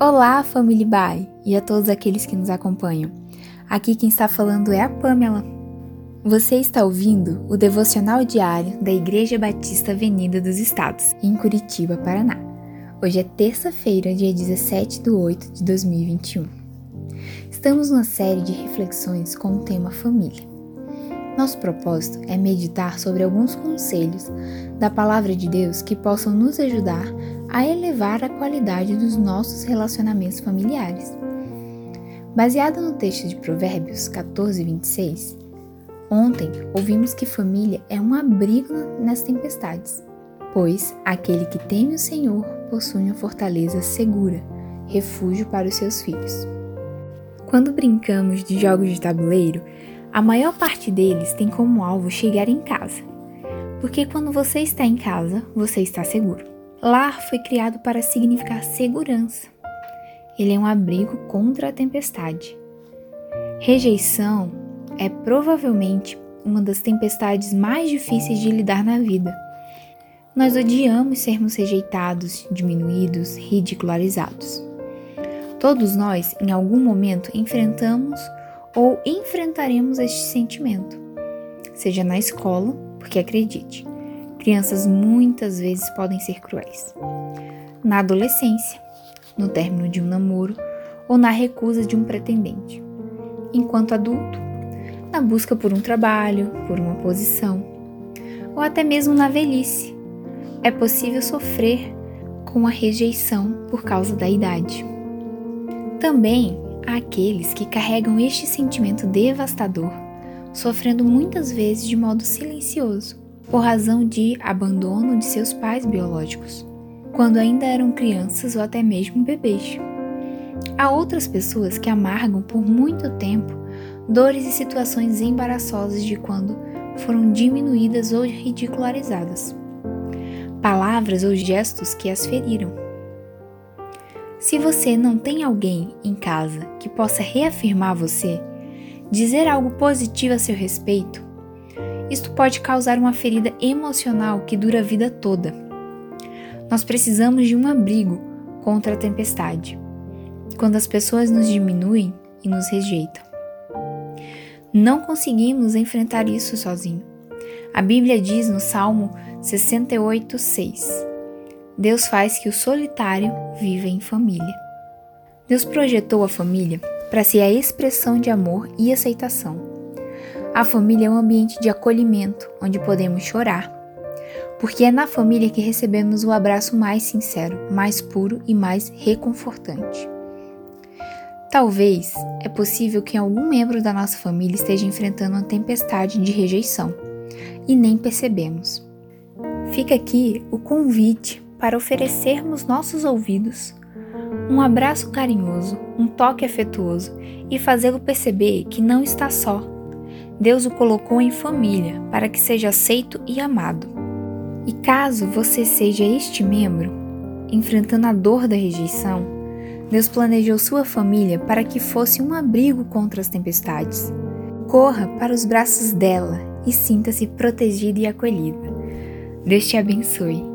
Olá, família Bai e a todos aqueles que nos acompanham. Aqui quem está falando é a Pamela. Você está ouvindo o devocional diário da Igreja Batista Avenida dos Estados, em Curitiba, Paraná. Hoje é terça-feira, dia 17 de 8 de 2021. Estamos numa série de reflexões com o tema família. Nosso propósito é meditar sobre alguns conselhos da Palavra de Deus que possam nos ajudar a elevar a qualidade dos nossos relacionamentos familiares. Baseado no texto de Provérbios 14, 26, ontem ouvimos que família é um abrigo nas tempestades, pois aquele que teme o Senhor possui uma fortaleza segura, refúgio para os seus filhos. Quando brincamos de jogos de tabuleiro, a maior parte deles tem como alvo chegar em casa, porque quando você está em casa, você está seguro. Lar foi criado para significar segurança. Ele é um abrigo contra a tempestade. Rejeição é provavelmente uma das tempestades mais difíceis de lidar na vida. Nós odiamos sermos rejeitados, diminuídos, ridicularizados. Todos nós, em algum momento, enfrentamos ou enfrentaremos este sentimento, seja na escola, porque acredite, Crianças muitas vezes podem ser cruéis. Na adolescência, no término de um namoro ou na recusa de um pretendente. Enquanto adulto, na busca por um trabalho, por uma posição, ou até mesmo na velhice, é possível sofrer com a rejeição por causa da idade. Também há aqueles que carregam este sentimento devastador, sofrendo muitas vezes de modo silencioso, por razão de abandono de seus pais biológicos, quando ainda eram crianças ou até mesmo bebês. Há outras pessoas que amargam por muito tempo dores e situações embaraçosas de quando foram diminuídas ou ridicularizadas. Palavras ou gestos que as feriram. Se você não tem alguém em casa que possa reafirmar você, dizer algo positivo a seu respeito, isto pode causar uma ferida emocional que dura a vida toda. Nós precisamos de um abrigo contra a tempestade, quando as pessoas nos diminuem e nos rejeitam. Não conseguimos enfrentar isso sozinho. A Bíblia diz no Salmo 68, 6: Deus faz que o solitário viva em família. Deus projetou a família para ser a expressão de amor e aceitação a família é um ambiente de acolhimento, onde podemos chorar, porque é na família que recebemos o abraço mais sincero, mais puro e mais reconfortante. Talvez é possível que algum membro da nossa família esteja enfrentando uma tempestade de rejeição e nem percebemos. Fica aqui o convite para oferecermos nossos ouvidos, um abraço carinhoso, um toque afetuoso e fazê-lo perceber que não está só Deus o colocou em família para que seja aceito e amado. E caso você seja este membro, enfrentando a dor da rejeição, Deus planejou sua família para que fosse um abrigo contra as tempestades. Corra para os braços dela e sinta-se protegida e acolhida. Deus te abençoe.